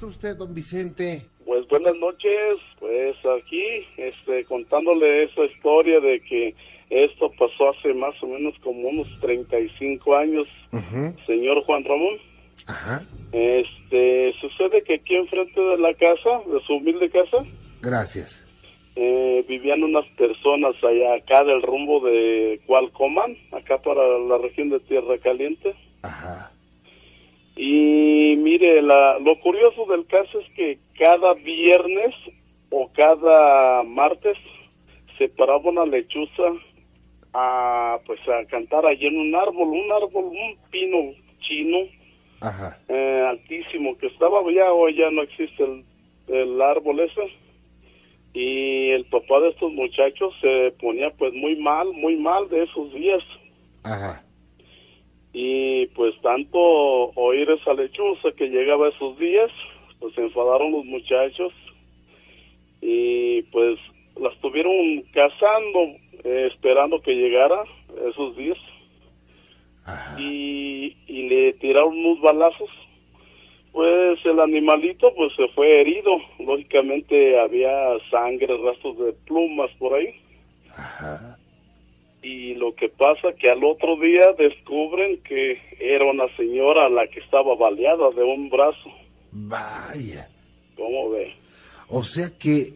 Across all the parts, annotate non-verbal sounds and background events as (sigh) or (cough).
está usted, don Vicente? Pues buenas noches, pues aquí, este, contándole esa historia de que esto pasó hace más o menos como unos 35 años, señor Juan Ramón. Ajá. Este, sucede que aquí enfrente de la casa, de su humilde casa, Gracias. eh, vivían unas personas allá acá del rumbo de Cualcoman, acá para la región de Tierra Caliente. Ajá. Y mire, la, lo curioso del caso es que cada viernes o cada martes se paraba una lechuza a pues a cantar allí en un árbol, un árbol, un pino chino Ajá. eh, altísimo que estaba ya hoy ya no existe el, el árbol ese y el papá de estos muchachos se ponía pues muy mal, muy mal de esos días Ajá. Y pues tanto oír esa lechuza que llegaba esos días, pues se enfadaron los muchachos y pues las tuvieron cazando, eh, esperando que llegara esos días Ajá. y, y le tiraron unos balazos. Pues el animalito pues se fue herido, lógicamente había sangre, rastros de plumas por ahí. Ajá. Lo que pasa que al otro día descubren que era una señora la que estaba baleada de un brazo. Vaya. ¿Cómo ve? O sea que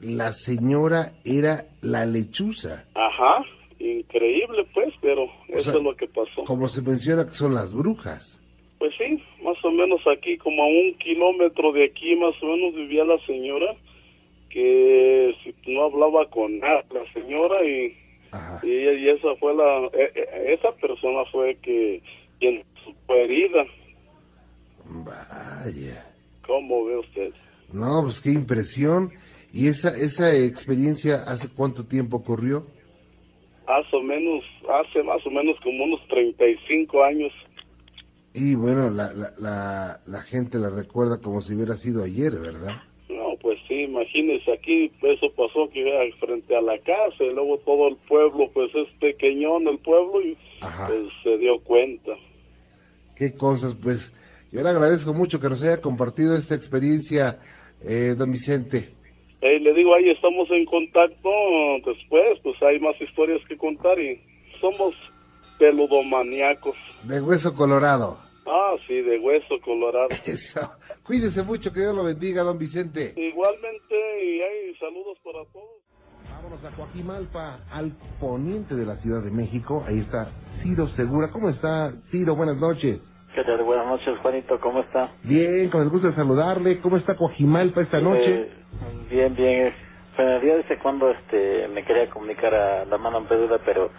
la señora era la lechuza. Ajá, increíble pues, pero eso sea, es lo que pasó. Como se menciona que son las brujas. Pues sí, más o menos aquí, como a un kilómetro de aquí, más o menos vivía la señora, que no hablaba con nada, la señora, y, Ajá. y, ella- y esa fue la, e- e- esa persona fue que quien fue herida. Vaya. ¿Cómo ve usted? No, pues qué impresión. ¿Y esa, esa experiencia hace cuánto tiempo ocurrió? Más o menos, hace más o menos como unos 35 años. Y bueno, la, la, la, la gente la recuerda como si hubiera sido ayer, ¿verdad? Pues sí, imagínese aquí, eso pasó que frente a la casa y luego todo el pueblo, pues es pequeñón el pueblo y pues se dio cuenta. Qué cosas, pues. Yo le agradezco mucho que nos haya compartido esta experiencia, eh, don Vicente. Eh, le digo, ahí estamos en contacto después, pues hay más historias que contar y somos peludomaníacos. De hueso colorado. Ah, sí, de hueso colorado. (laughs) Eso. Cuídese mucho, que Dios lo bendiga, don Vicente. Igualmente, y hay saludos para todos. Vámonos a Coajimalpa, al poniente de la Ciudad de México. Ahí está Ciro Segura. ¿Cómo está, Ciro? Buenas noches. ¿Qué tal? Buenas noches, Juanito, ¿cómo está? Bien, con el gusto de saludarle. ¿Cómo está Coajimalpa esta noche? Eh, bien, bien. Bueno, yo desde cuando este, me quería comunicar a la mano peluda, pero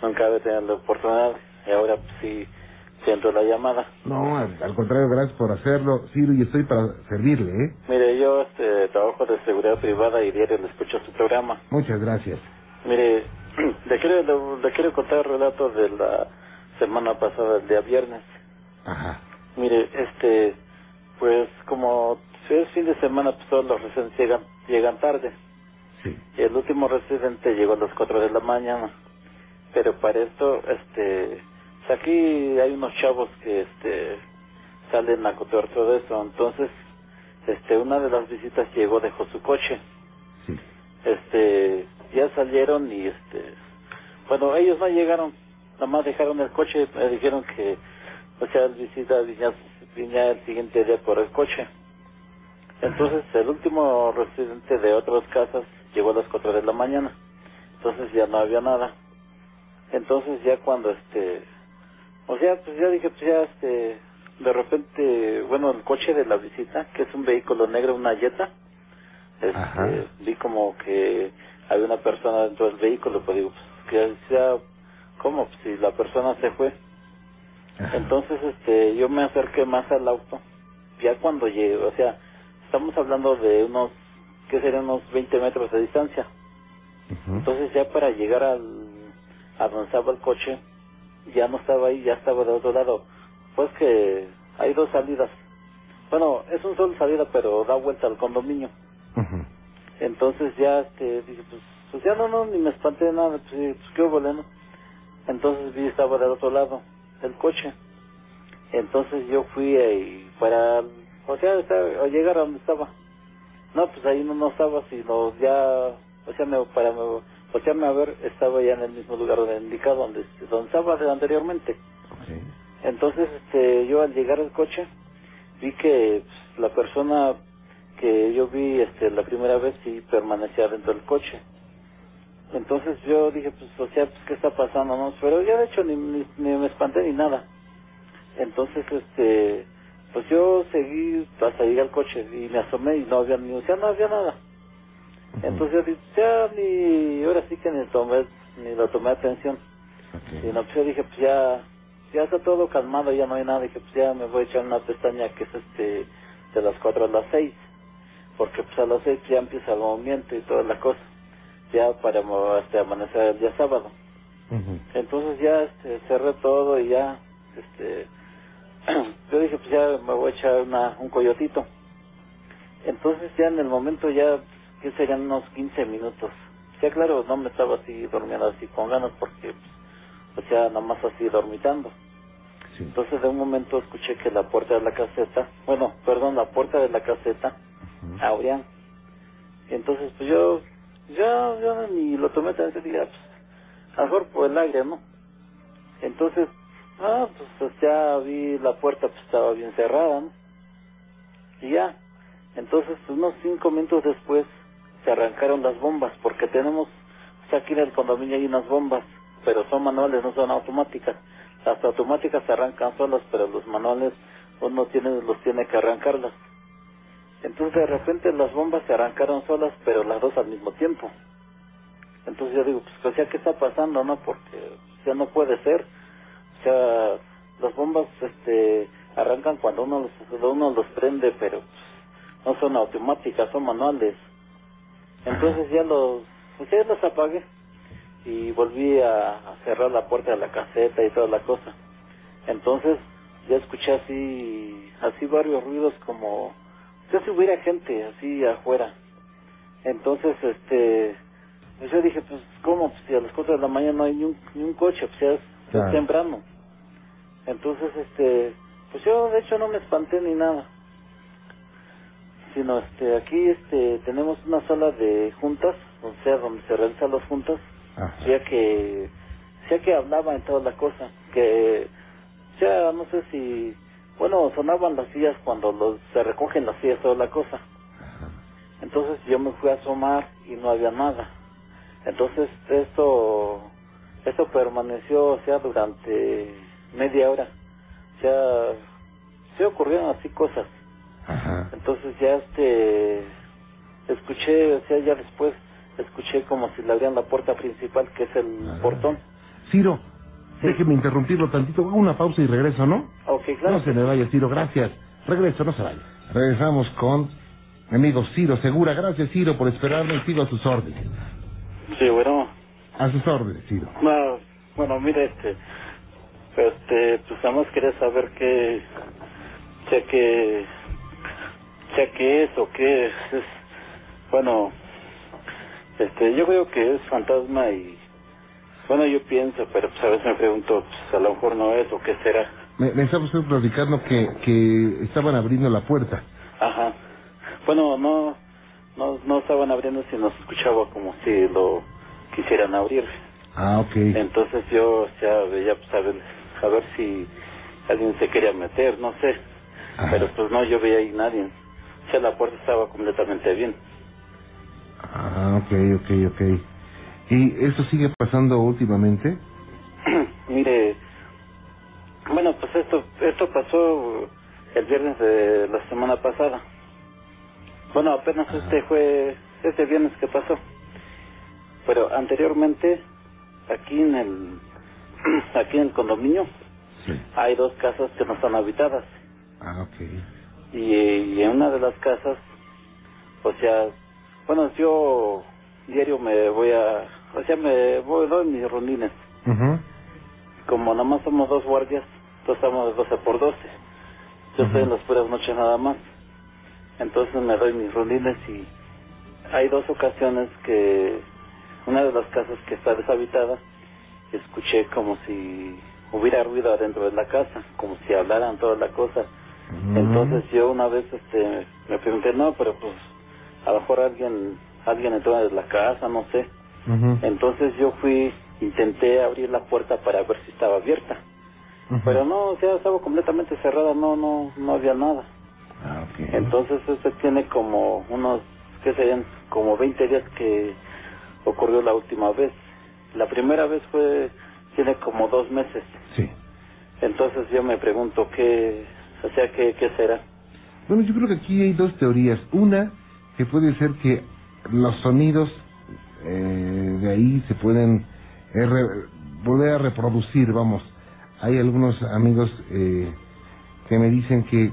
nunca había tenido la oportunidad y ahora pues, sí siento la llamada. No, al, al contrario, gracias por hacerlo, Ciro, y estoy para servirle, ¿eh? Mire, yo este, trabajo de seguridad privada y diario le escucho su programa. Muchas gracias. Mire, (clears throat) le quiero, le, le quiero contar el relato de la semana pasada, el día viernes. Ajá. Mire, este, pues como si es fin de semana, pues todos los residentes llegan, llegan tarde. Sí. Y el último residente llegó a las 4 de la mañana. Pero para esto, este, pues aquí hay unos chavos que, este, salen a cotear todo eso. Entonces, este, una de las visitas llegó, dejó su coche. Sí. Este, ya salieron y, este, bueno, ellos no llegaron, nada más dejaron el coche, me dijeron que, o sea, el visita venía, venía el siguiente día por el coche. Entonces, el último residente de otras casas llegó a las 4 de la mañana. Entonces ya no había nada. Entonces ya cuando este, o sea, pues ya dije, pues ya este, de repente, bueno, el coche de la visita, que es un vehículo negro, una Jetta, este, vi como que había una persona dentro del vehículo, pues digo, pues que sea, ¿cómo? Pues, si la persona se fue. Ajá. Entonces, este, yo me acerqué más al auto. Ya cuando llegué, o sea, estamos hablando de unos, ¿qué serían? Unos 20 metros de distancia. Entonces ya para llegar al, a donde estaba el coche, ya no estaba ahí, ya estaba de otro lado. Pues que hay dos salidas. Bueno, es un solo salida, pero da vuelta al condominio. Entonces ya este, dije, pues, pues ya no, no, ni me espanté nada, pues, pues qué hubo, ¿no? Entonces vi, estaba del otro lado, el coche. Entonces yo fui eh, y para o sea, o llegar a donde estaba. No, pues ahí no, no estaba, sino ya, o sea, me, para me a ver, estaba ya en el mismo lugar donde indicado, donde, donde estaba anteriormente. Entonces, este, yo al llegar al coche, vi que pues, la persona que yo vi este, la primera vez sí permanecía dentro del coche. Entonces yo dije, pues, o sea, pues, ¿qué está pasando? no Pero ya de hecho ni, ni, ni me espanté ni nada. Entonces, este, pues yo seguí hasta llegar al coche y me asomé y no había ni, o sea, no había nada. Entonces yo dije, ya ni, ahora sí que ni tomé, ni lo tomé atención. Ok. Y no, pues yo dije, pues ya, ya está todo calmado, ya no hay nada. Dije, pues ya me voy a echar una pestaña que es este, de las 4 a las 6. Porque pues a las 6 ya empieza el movimiento y toda la cosa. Ya para hasta amanecer el día sábado. Ujú. Entonces ya este, cerré todo y ya, este, (clears throat) yo dije, pues ya me voy a echar una, un coyotito. Entonces ya en el momento ya, que serían unos 15 minutos. Ya claro, no me estaba así durmiendo así con ganas porque, pues, o sea, nomás así dormitando. Sí. Entonces de un momento escuché que la puerta de la caseta, bueno, perdón, la puerta de la caseta Ujú. abrían. Y entonces pues yo, ya, yo ni lo tomé tan serio, ah, pues, a lo mejor por el aire, ¿no? Entonces, ah, pues, pues, ya vi la puerta, pues estaba bien cerrada, ¿no? Y ya, entonces unos cinco minutos después se arrancaron las bombas, porque tenemos, o sea, aquí en el condominio hay unas bombas, pero son manuales, no son automáticas. Las automáticas se arrancan solas, pero los manuales uno tiene, los tiene que arrancarlas. Entonces de repente las bombas se arrancaron solas, pero las dos al mismo tiempo. Entonces yo digo, pues, o sea, ¿qué está pasando, no? Porque ya no puede ser. O sea, las bombas, este, arrancan cuando uno los, uno los prende, pero pues, no son automáticas, son manuales. Entonces ya los, pues ya los apagué y volví a, a cerrar la puerta de la caseta y toda la cosa. Entonces ya escuché así, así varios ruidos como, ya si hubiera gente así afuera. Entonces, este, pues yo dije, pues, ¿cómo? Pues si a las 4 de la mañana no hay ni un, ni un coche, pues ya es, es temprano. Entonces, este, pues yo de hecho no me espanté ni nada. Sino, este, aquí, este, tenemos una sala de juntas, o sea, donde se realizan las juntas, ya que, ya que hablaba en toda la cosa, que, ya no sé si, bueno, sonaban las sillas cuando los, se recogen las sillas, toda la cosa. Entonces yo me fui a asomar y no había nada. Entonces esto, esto permaneció, o sea, durante media hora. O sea, se ocurrieron así cosas. Ajá. Entonces ya este, escuché, o sea, ya después escuché como si le abrían la puerta principal, que es el Ah. portón. Ciro, Sí. déjeme interrumpirlo tantito. Hago una pausa y regreso, ¿no? Ok, claro. No se me vaya, Ciro, gracias. Regreso, no se vaya. Regresamos con mi amigo Ciro Segura. Gracias, Ciro, por esperarme y sigo a sus órdenes. Sí, bueno, A sus órdenes, Ciro. No, bueno, mire, este, este, pues nada más quería saber qué, sé que, sé qué es o qué es, es, bueno, este, yo creo que es fantasma y, bueno, yo pienso, pero pues a veces me pregunto, pues a lo mejor no es o qué será. Me, me estaba usted platicando que, que estaban abriendo la puerta. Ajá. Bueno, no, no, no estaban abriendo si nos escuchaba como si lo quisieran abrir. Ah, ok. Entonces yo ya veía pues a ver, a ver si alguien se quería meter, no sé. Ajá. Pero pues no, yo veía ahí nadie. O sea, la puerta estaba completamente bien. Ah, ok, ok, ok. ¿Y esto sigue pasando últimamente? (clears throat) Mire, bueno, pues esto, esto pasó el viernes de la semana pasada. Bueno, apenas este fue, este viernes que pasó. Pero anteriormente, aquí en el, (clears throat) aquí en el condominio, Sí. hay dos casas que no están habitadas. Ah, ok. Y, y en una de las casas, o sea, bueno, yo diario me voy a, o sea, me voy, doy mis rondines. Ujú. Como nada más somos dos guardias, entonces estamos de 12 por 12. Yo estoy en las puras noches nada más. Entonces me doy mis rondines y hay dos ocasiones que una de las casas que está deshabitada, escuché como si hubiera ruido adentro de la casa, como si hablaran toda la cosa. Entonces yo una vez este me pregunté, no, pero pues a lo mejor alguien alguien entró en la casa, no sé. Entonces yo fui, intenté abrir la puerta para ver si estaba abierta. Pero no, o sea, estaba completamente cerrada, no no no había nada. Ah. Entonces este tiene como unos, ¿qué serían? Como 20 días que ocurrió la última vez. La primera vez fue, tiene como dos meses. Sí. Entonces yo me pregunto qué, o sea, qué, qué será. Bueno, yo creo que aquí hay dos teorías. Una, que puede ser que los sonidos eh, de ahí se pueden eh, volver a reproducir, vamos. Hay algunos amigos eh, que me dicen que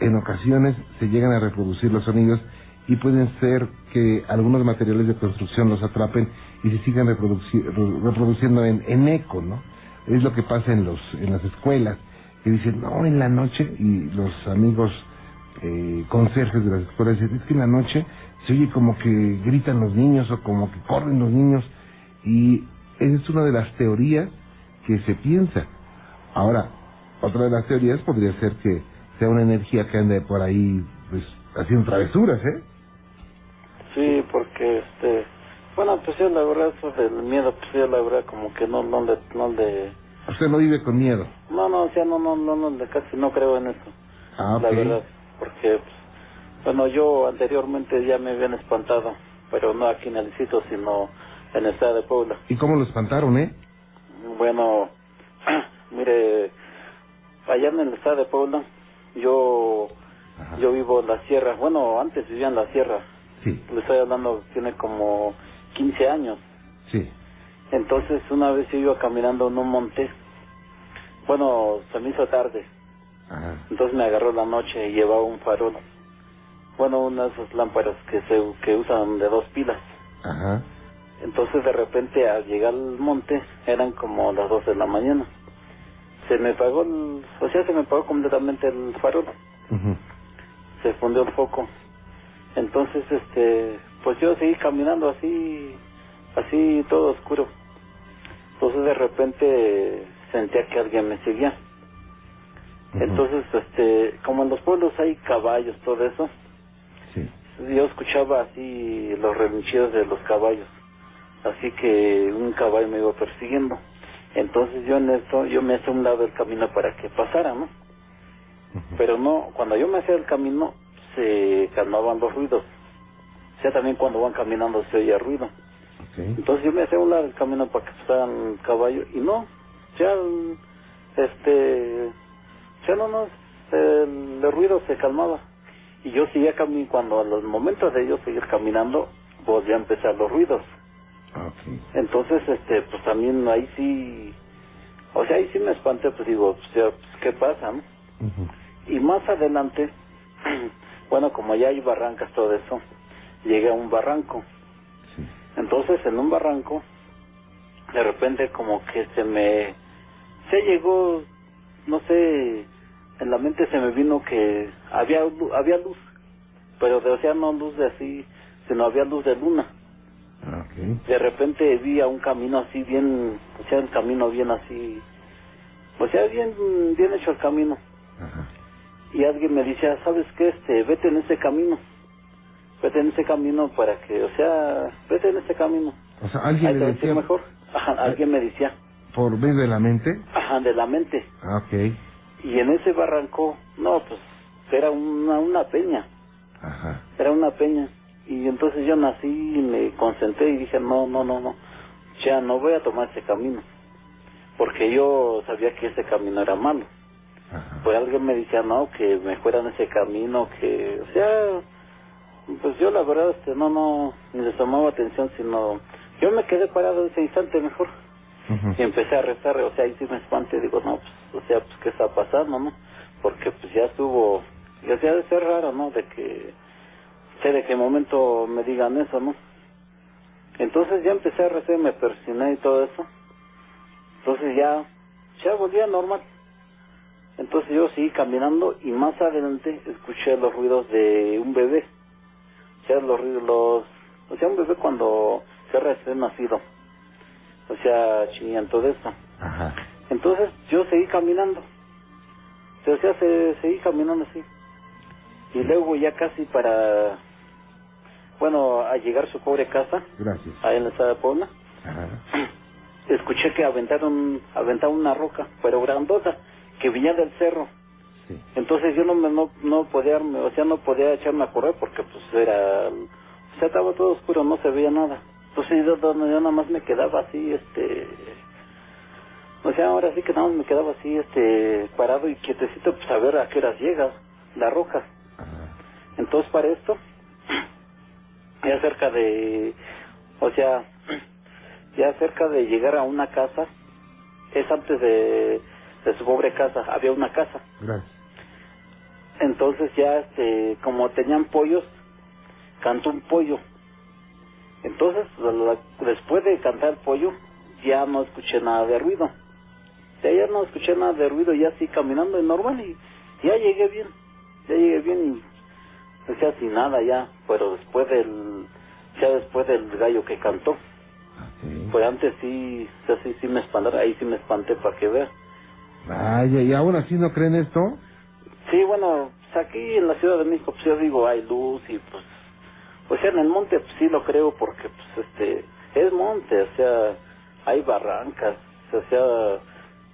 en ocasiones se llegan a reproducir los sonidos y pueden ser que algunos materiales de construcción los atrapen y se sigan reproduci- re- reproduciendo en, en eco, ¿no? Es lo que pasa en los en las escuelas, que dicen, no, en la noche, y los amigos eh, conserjes de las escuelas dicen, es que en la noche se oye como que gritan los niños o como que corren los niños, y esa es una de las teorías que se piensa. Ahora, otra de las teorías podría ser que sea una energía que ande por ahí, pues, haciendo travesuras, ¿eh? Sí, porque este, bueno, pues yo la verdad eso del miedo, pues yo la verdad como que no, no le, no le, Usted no vive con miedo. no, no, o sea, no, no, no, no, casi no creo en eso. Ah, La verdad, porque, pues, bueno, yo anteriormente ya me habían espantado, pero no aquí en el sitio, sino en el estado de Puebla. ¿Y cómo lo espantaron, eh? Bueno, (clears throat) mire, allá en el estado de Puebla, yo, Ajá. yo vivo en la sierra, bueno, antes vivía en la sierra, Sí, le estoy hablando, tiene como 15 años. sí. Entonces una vez yo iba caminando en un monte, bueno, se me hizo tarde, Ajá. entonces me agarró la noche y llevaba un farol. Bueno, una de esas lámparas que se que usan de dos pilas. Ajá. Entonces de repente al llegar al monte eran como las 12 de la mañana. Se me apagó, el, o sea, se me apagó completamente el farol. Se fundió el foco. Entonces, este, pues yo seguí caminando así, así todo oscuro. Entonces de repente sentía que alguien me seguía. Entonces, este, como en los pueblos hay caballos, todo eso, Sí. yo escuchaba así los relinchidos de los caballos. Así que un caballo me iba persiguiendo. Entonces yo en esto, yo me hacía a un lado del camino para que pasara, ¿no? Pero no, cuando yo me hacía el camino, se calmaban los ruidos. O sea, también cuando van caminando se oye ruido. Entonces yo me hacía un lado del camino para que pasaran el caballo y no, ya, este, ya no, no, el, el ruido se calmaba. Y yo seguía caminando, cuando a los momentos de yo seguir caminando, volvían a empezar los ruidos. Ok. Entonces, este, pues también ahí sí, o sea, ahí sí me espanté, pues digo, pues, ya, pues, ¿qué pasa, no? Y más adelante, (clears throat) bueno, como ya hay barrancas, todo eso, llegué a un barranco. Entonces, en un barranco, de repente como que se me, se llegó, no sé, en la mente se me vino que había, había luz, pero de, o sea, no luz de así, sino había luz de luna. Ah. De repente vi a un camino así bien, o sea, el camino bien así, o sea, bien, bien hecho el camino. Y alguien me decía, ¿sabes qué? Este, vete en ese camino. Vete en ese camino para que, o sea, vete en ese camino. O sea, Ahí alguien te le va a decir decía mejor. Ajá, alguien me decía, por medio de la mente. ajá, de la mente. Ah, ok. Y en ese barranco, no, pues, era una, una peña. Ajá. Era una peña. Y entonces yo nací y me concentré y dije, no, no, no, no. Ya no voy a tomar ese camino. Porque yo sabía que ese camino era malo. Ajá. pues alguien me decía no que me fuera en ese camino que o sea pues yo la verdad este no no ni les tomaba atención sino yo me quedé parado ese instante mejor. Y empecé a rezar o sea ahí sí me espanté digo no pues o sea pues qué está pasando no porque pues ya estuvo ya sea de ser raro no de que sé de qué momento me digan eso no entonces ya empecé a rezar me persiné y todo eso. Entonces ya ya volvía normal. Entonces yo seguí caminando y más adelante escuché los ruidos de un bebé. O sea, los los... O sea, un bebé cuando se recién nacido. O sea, chillando de eso. Ajá. Entonces yo seguí caminando. O sea, se, seguí caminando así. Y luego ya casi para, bueno, a llegar a su pobre casa, Gracias. ahí en la estado de Puebla, Ajá. escuché que aventaron, aventaron una roca, pero grandota, que venía del cerro. Sí. Entonces yo no me no, no podía, o sea, no podía echarme a correr porque pues era, o sea, estaba todo oscuro, no se veía nada. Entonces yo, yo nada más me quedaba así, este, o sea, ahora sí que nada más me quedaba así, este, parado y quietecito, pues a ver a qué horas llega la roca. Ajá. Entonces para esto, ya cerca de, o sea, ya cerca de llegar a una casa, es antes de, de su pobre casa, había una casa. Gracias. Entonces ya, este, como tenían pollos, cantó un pollo. Entonces, después de cantar pollo, ya no escuché nada de ruido. Ya, ya no escuché nada de ruido, ya así caminando de normal y ya llegué bien. Ya llegué bien y, o sea, sin nada ya, pero después del, ya después del gallo que cantó. Ok. Pues antes sí, sí, sí me espantaron, ahí sí me espanté para que vea. Vaya, ¿y aún así no creen esto? Sí, bueno, pues aquí en la Ciudad de México, pues yo digo, hay luz y pues, pues en el monte pues sí lo creo porque pues este, es monte, o sea, hay barrancas, o sea,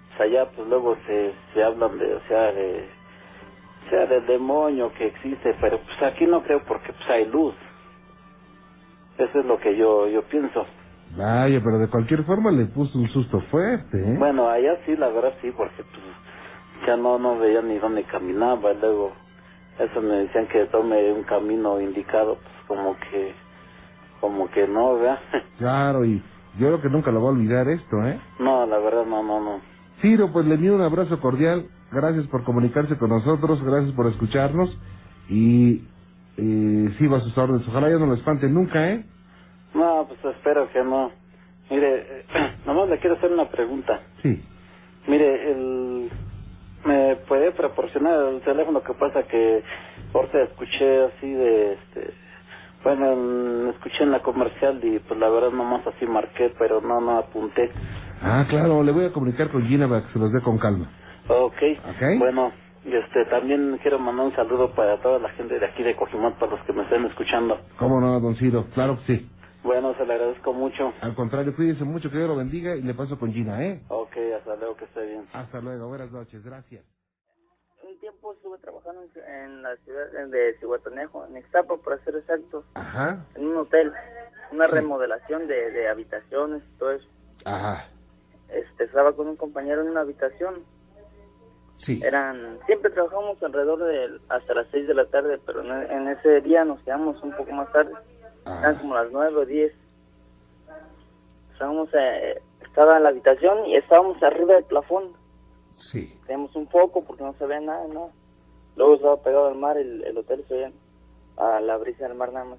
pues allá pues luego se, se hablan de, o sea, de, o sea, del demonio que existe, pero pues aquí no creo porque pues hay luz. Eso es lo que yo, yo pienso. Vaya, pero de cualquier forma le puso un susto fuerte, ¿eh? Bueno, allá sí, la verdad sí, porque pues ya no no veía ni dónde caminaba, luego eso me decían que tome un camino indicado, pues como que como que no, ¿verdad? (laughs) Claro, y yo creo que nunca lo voy a olvidar esto, ¿eh? no, la verdad no, no, no. Ciro, pues le envío un abrazo cordial. Gracias por comunicarse con nosotros, gracias por escucharnos. Y eh, sigo a sus órdenes. Ojalá ya no lo espante nunca, ¿eh? No, pues espero que no. Mire, (clears throat) nomás le quiero hacer una pregunta. Sí. Mire, el puede proporcionar el teléfono que pasa que ahorita escuché así de este bueno en- escuché en la comercial y pues la verdad nomás así marqué pero no no apunté Ah, claro, le voy a comunicar con Gina para que se los dé con calma. ok, Ok. bueno y este también quiero mandar un saludo para toda la gente de aquí de Cojimón para los que me estén escuchando ¿Cómo no, don Ciro? Claro que sí. bueno se le agradezco mucho Al contrario, cuídese mucho, que Dios lo bendiga y le paso con Gina, ¿eh? ok hasta luego que esté bien Hasta luego, buenas noches, gracias. Tiempo estuve trabajando en, en la ciudad de Cihuatanejo, en Ixtapa, para ser exactos, Ajá, en un hotel, una Sí. remodelación de, de habitaciones y todo eso. ajá, Este, estaba con un compañero en una habitación. sí. Eran, siempre trabajamos alrededor de hasta las 6 de la tarde, pero en, en ese día nos quedamos un poco más tarde. Eran como las 9 o 10. Estábamos, eh, estaba en la habitación y estábamos arriba del plafón. Sí. Teníamos un foco porque no se veía nada, ¿no? Luego estaba pegado al mar, el, el hotel se veía a la brisa del mar nada más.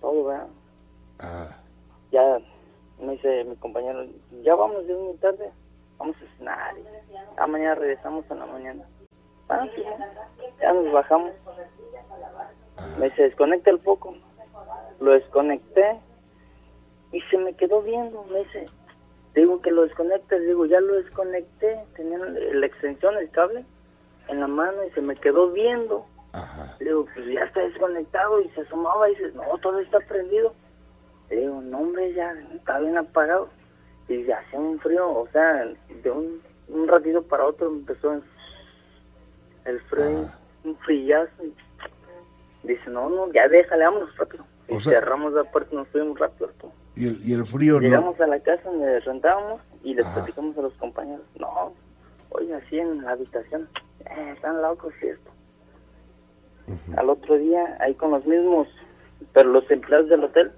Todo, ¿verdad? Ah, Ya me dice mi compañero, ya vamos de muy tarde, vamos a cenar. y A mañana regresamos en la mañana. Ah, ya nos bajamos. Me dice, desconecta el foco. Lo desconecté y se me quedó viendo. Me dice, digo que lo desconectes, digo, ya lo desconecté. Tenía la extensión, el cable en la mano y se me quedó viendo. ajá. Le digo, pues ya está desconectado y se asomaba y dice, no, todo está prendido. Le digo, no, hombre, ya está bien apagado. Y ya hacía un frío, o sea, de un, un ratito para otro empezó el frío, un frillazo. y dice, no, no, ya déjale, vámonos rápido. Y O sea- cerramos la puerta y nos fuimos rápido. tú. Y el, y el frío Llegamos a la casa donde rentábamos y les Ajá. platicamos a los compañeros, no, oye, así en la habitación, eh, están locos y esto. Al otro día, ahí con los mismos, pero los empleados del hotel,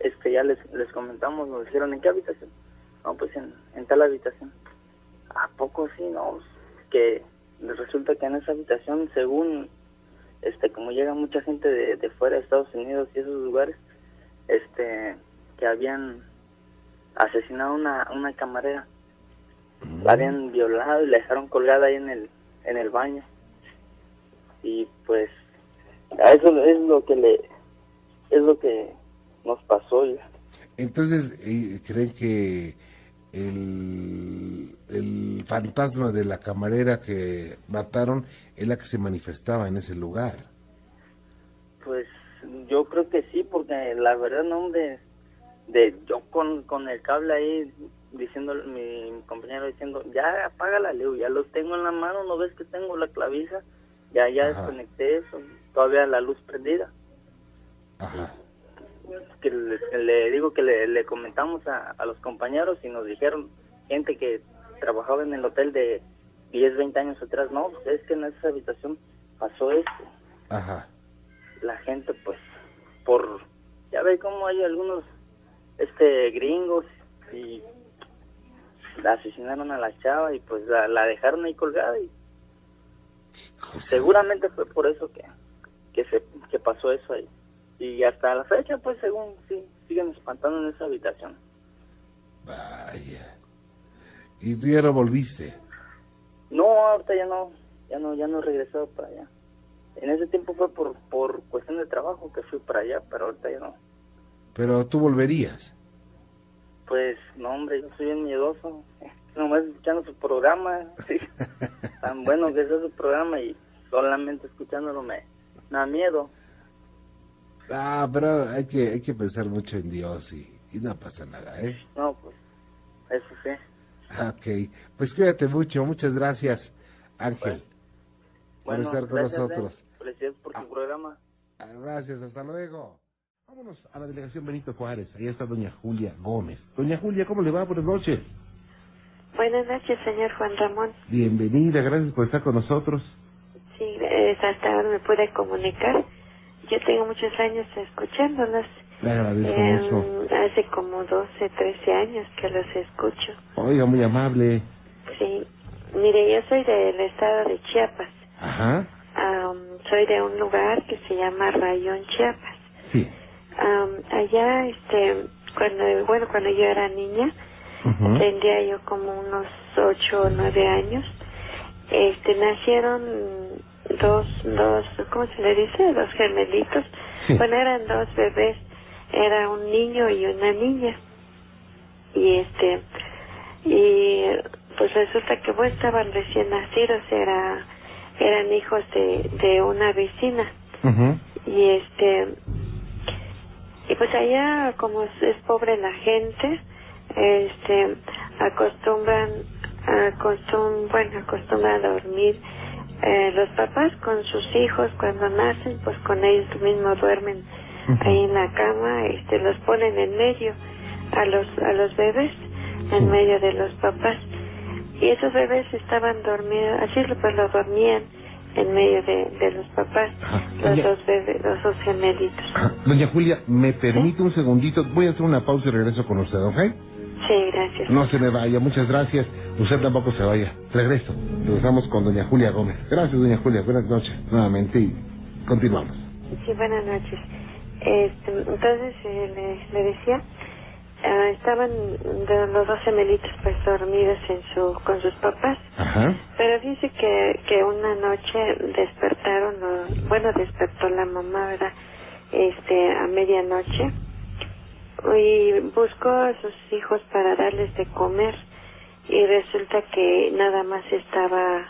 este ya les, les comentamos, nos dijeron, ¿en qué habitación? No, pues en, en tal habitación. ¿A poco sí? No, que resulta que en esa habitación, según, este, como llega mucha gente de, de fuera de Estados Unidos y esos lugares, este, que habían asesinado una, una camarera. La habían violado y la dejaron colgada ahí en el, en el baño. Y pues, a eso es lo que le, es lo que nos pasó. ya. Entonces, ¿creen que el, el fantasma de la camarera que mataron es la que se manifestaba en ese lugar. Pues yo creo que sí, porque la verdad, no, de, de yo con, con el cable ahí diciendo, mi, compañero diciendo, ya apaga la luz, ya lo tengo en la mano, ¿no ves que tengo la claviza? Ya, ya desconecté eso, todavía la luz prendida. Ajá. Que le, digo que le, comentamos a, a, los compañeros y nos dijeron, gente que trabajaba en el hotel de 10, 20 años atrás, no, pues es que en esa habitación pasó esto. Ajá. La gente, pues, por, ya ve cómo hay algunos este gringos y la asesinaron a la chava y pues la, dejaron ahí colgada y seguramente fue por eso que que se que pasó eso ahí. Y hasta la fecha pues según sí siguen espantando en esa habitación. Vaya. Y tú ya no volviste no ahorita ya no ya no ya no he regresado para allá. En ese tiempo fue por por cuestión de trabajo que fui para allá pero ahorita ya no pero tú volverías pues, no, hombre, yo soy bien miedoso. (laughs) Nomás escuchando su programa, (laughs) tan bueno que es su programa y solamente escuchándolo me, da miedo. Ah, pero hay que, hay que pensar mucho en Dios y, y no pasa nada, ¿eh? No, pues, eso sí. Ok, pues cuídate mucho, muchas gracias, Ángel, por estar con nosotros. Gracias por tu ah. programa. Ah, gracias, hasta luego a la delegación Benito Juárez. Ahí está doña Julia Gómez. Doña Julia, ¿cómo le va? Buenas noches. Buenas noches, señor Juan Ramón. Bienvenida, gracias por estar con nosotros. Sí, hasta ahora me pude comunicar. Yo tengo muchos años escuchándolos. Le agradezco em, mucho. Hace como 12, 13 años que los escucho. Oiga, muy amable. Sí. Mire, yo soy del estado de Chiapas. Ajá. soy de un lugar que se llama Rayón Chiapas. Sí allá, este, cuando, bueno, cuando yo era niña, tendría yo como unos ocho o nueve años, este, nacieron dos, dos, ¿cómo se le dice? Dos gemelitos. Bueno, eran dos bebés, era un niño y una niña. Y este, y pues resulta que pues estaban recién nacidos, era, eran hijos de, de una vecina. Y este, y pues allá, como es pobre la gente, este, acostumbran, acostum, bueno, acostumbran a dormir eh, los papás con sus hijos cuando nacen, pues con ellos mismos duermen ahí en la cama, este, los ponen en medio a los, a los bebés, en medio de los papás. Y esos bebés estaban dormidos, así pues los dormían en medio de, los papás, los, dos bebés, los dos gemelitos. Doña Julia, ¿me permite un segundito? Voy a hacer una pausa y regreso con usted, ¿ok? Sí, gracias. No se me vaya, muchas gracias. Usted tampoco se vaya. Regreso. Regresamos con doña Julia Gómez. Gracias, doña Julia. Buenas noches nuevamente y continuamos. Sí, buenas noches. Este, entonces, eh, le decía Ah, estaban los dos gemelitos pues dormidos en su con sus papás. Pero dice que que una noche despertaron bueno despertó la mamá verdad este a medianoche. Y buscó a sus hijos para darles de comer. Y resulta que nada más estaba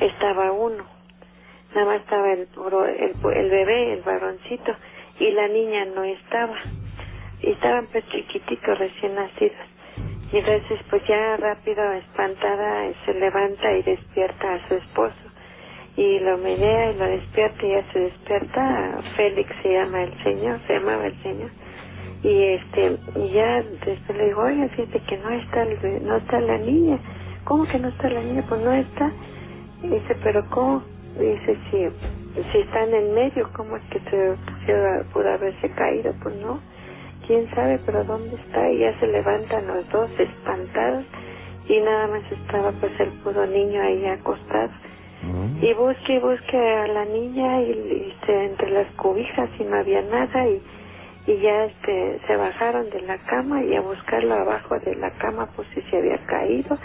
estaba uno. Nada más estaba el, el, el bebé el varoncito. Y la niña no estaba y estaban pues chiquititos recién nacidos. Y entonces pues ya rápido, espantada, se levanta y despierta a su esposo. Y lo menea y lo despierta y ya se despierta. Félix se llama el señor, se llamaba el señor. Y este, y ya después le digo, oye, fíjate que no está, no está la niña. ¿Cómo que no está la niña? Pues no está. Y dice, pero ¿cómo? dice, si, si está en el medio, ¿cómo es que se pudo haberse caído? Pues no quién sabe, pero ¿dónde está? Y ya se levantan los dos espantados y nada más estaba pues el puro niño ahí acostado. Mm. Y busque y busque a la niña y, se, entre las cubijas y no había nada y, y ya este, se bajaron de la cama y a buscarlo abajo de la cama pues si se había caído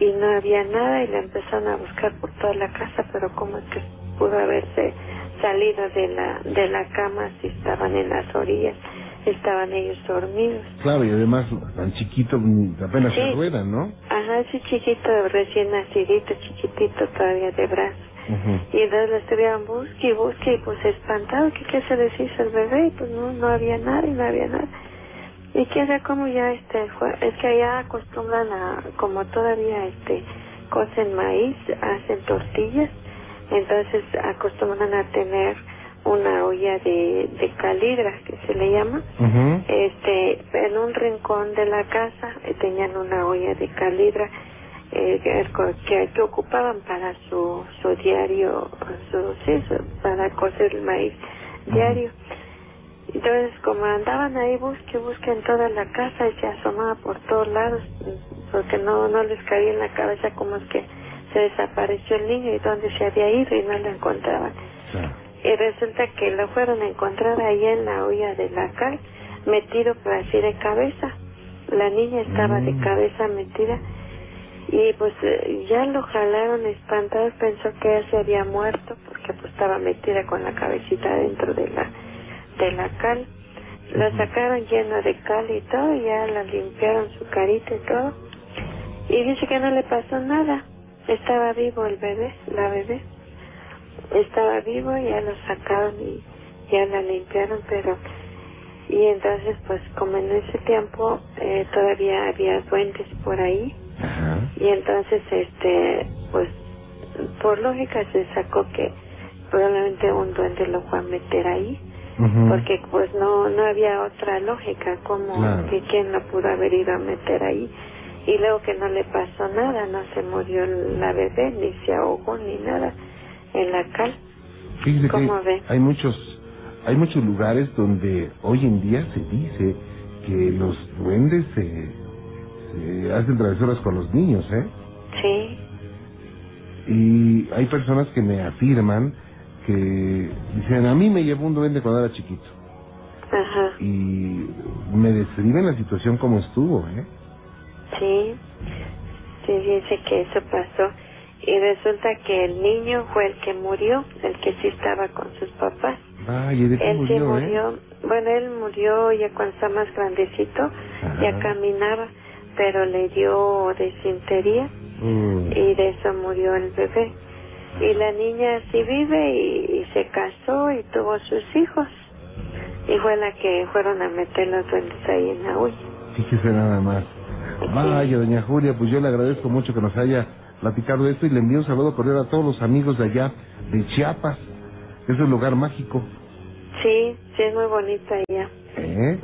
y no había nada y la empezaron a buscar por toda la casa pero cómo es que pudo haberse salido de la de la cama si estaban en las orillas estaban ellos dormidos. Claro, y además tan chiquito, apenas se ruedan, ¿no? Ajá, ese chiquito, recién nacidito, chiquitito todavía de brazos. Y entonces lo estuvieron busque y busque y pues espantado, ¿qué, qué se deshizo el bebé? Y pues no, no había nada y no había nada. Y que era como ya este, fue, es que allá acostumbran a, como todavía este, cocen maíz, hacen tortillas, entonces acostumbran a tener una olla de, de que se le llama. Este en un rincón de la casa eh, tenían una olla de calidra eh, que, que, ocupaban para su, su diario su, sí, para cocer el maíz diario. Entonces como andaban ahí busque busque en toda la casa y se asomaba por todos lados porque no no les cabía en la cabeza como es que se desapareció el niño y dónde se había ido y no lo encontraban y resulta que lo fueron a encontrar ahí en la olla de la cal, metido por así de cabeza. La niña estaba de mm. cabeza metida y pues eh, ya lo jalaron espantado, pensó que ella se había muerto porque pues estaba metida con la cabecita dentro de la de la cal. La sacaron llena de cal y todo, ya la limpiaron su carita y todo. Y dice que no le pasó nada, estaba vivo el bebé, la bebé estaba vivo, ya lo sacaron y ya la limpiaron, pero y entonces pues como en ese tiempo eh, todavía había duendes por ahí y entonces este pues por lógica se sacó que probablemente un duende lo fue a meter ahí porque pues no no había otra lógica como que quién lo pudo haber ido a meter ahí y luego que no le pasó nada no se murió la bebé ni se ahogó ni nada en la cal. Fíjese que hay muchos, hay muchos lugares donde hoy en día se dice que los duendes se, se hacen travesuras con los niños, ¿eh? Sí. Y hay personas que me afirman que dicen, a mí me llevó un duende cuando era chiquito. Ajá. Y me describen la situación como estuvo, ¿eh? Sí, sí, dice que eso pasó y resulta que el niño fue el que murió, el que sí estaba con sus papás. Ah, ¿y él murió, sí murió, bueno, él murió ya cuando estaba más grandecito, ya caminaba, pero le dio desintería mm. y de eso murió el bebé. Y la niña sí vive y, se casó y tuvo sus hijos. Y fue la que fueron a meter los duendes ahí en la Fíjese nada más. Vaya, doña Julia, pues yo le agradezco mucho que nos haya platicar de esto y le envío un saludo cordial a todos los amigos de allá, de Chiapas. Es un lugar mágico. Sí, sí, es muy bonita allá. ¿Eh?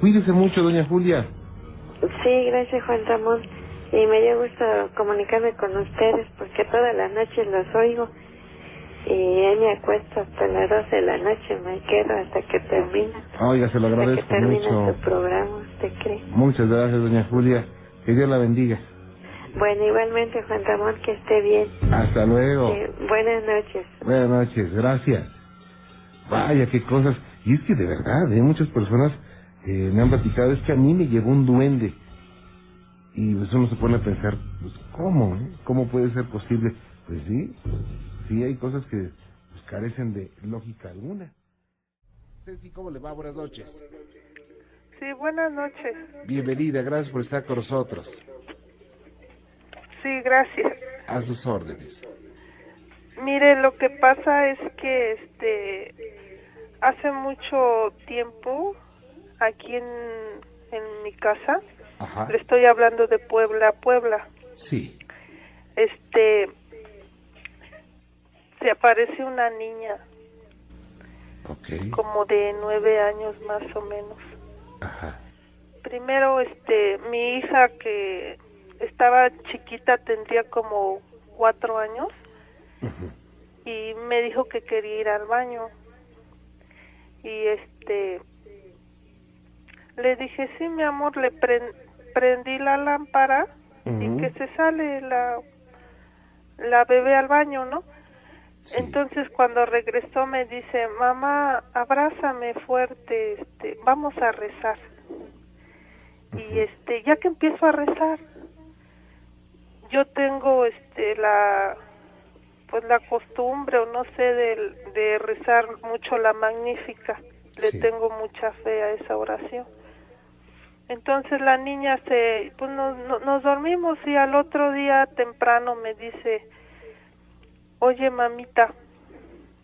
Cuídese mucho, doña Julia. Sí, gracias, Juan Ramón. Y me dio gusto comunicarme con ustedes porque todas las noches los oigo. Y ahí me acuesto hasta las 12 de la noche, me quedo hasta que termina. Oiga, se lo agradezco hasta que termina mucho. su programa, ¿usted cree? Muchas gracias, doña Julia. Que Dios la bendiga. Bueno, igualmente, Juan Ramón, que esté bien. Hasta luego. buenas noches. Buenas noches, gracias. Vaya, qué cosas. Y es que de verdad, hay ¿eh? muchas personas eh, me han platicado, es que a mí me llevó un duende. Y pues uno se pone a pensar, pues, ¿cómo? Eh? ¿Cómo puede ser posible? Pues sí, sí hay cosas que pues, carecen de lógica alguna. Ceci, ¿cómo le va? Buenas noches. Sí, buenas noches. Bienvenida, gracias por estar con nosotros. Sí, gracias. A sus órdenes. Mire, lo que pasa es que este hace mucho tiempo aquí en, en mi casa, le estoy hablando de Puebla, Puebla. Sí. Este se aparece una niña. Okay. Como de nueve años más o menos. Ajá. Primero, este, mi hija que estaba chiquita, tendría como cuatro años, y me dijo que quería ir al baño. Y este, le dije, sí, mi amor, le prendí la lámpara y que se sale la, la bebé al baño, ¿no? Entonces cuando regresó me dice, mamá, abrázame fuerte, este, vamos a rezar. Y este, ya que empiezo a rezar, yo tengo este la pues la costumbre o no sé de, de rezar mucho la magnífica le tengo mucha fe a esa oración. Entonces la niña se, pues nos, nos dormimos y al otro día temprano me dice, oye mamita,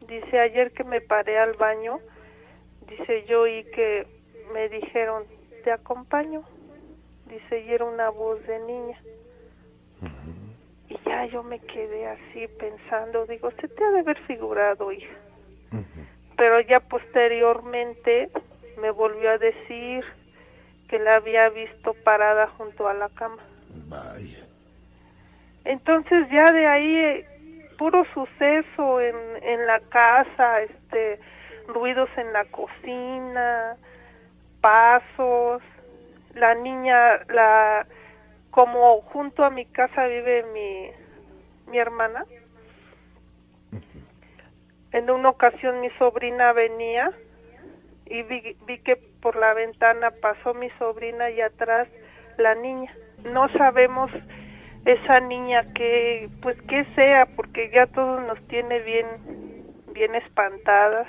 dice ayer que me paré al baño, dice yo y que me dijeron, te acompaño, dice y era una voz de niña. Y ya yo me quedé así pensando, digo, se te ha de haber figurado, hija. Pero ya posteriormente me volvió a decir que la había visto parada junto a la cama. Vaya. Entonces ya de ahí eh, puro suceso en, en la casa, este ruidos en la cocina, pasos, la niña la como junto a mi casa vive mi, mi hermana, en una ocasión mi sobrina venía y vi, vi que por la ventana pasó mi sobrina y atrás la niña. No sabemos esa niña que, pues que sea, porque ya todo nos tiene bien, bien espantadas.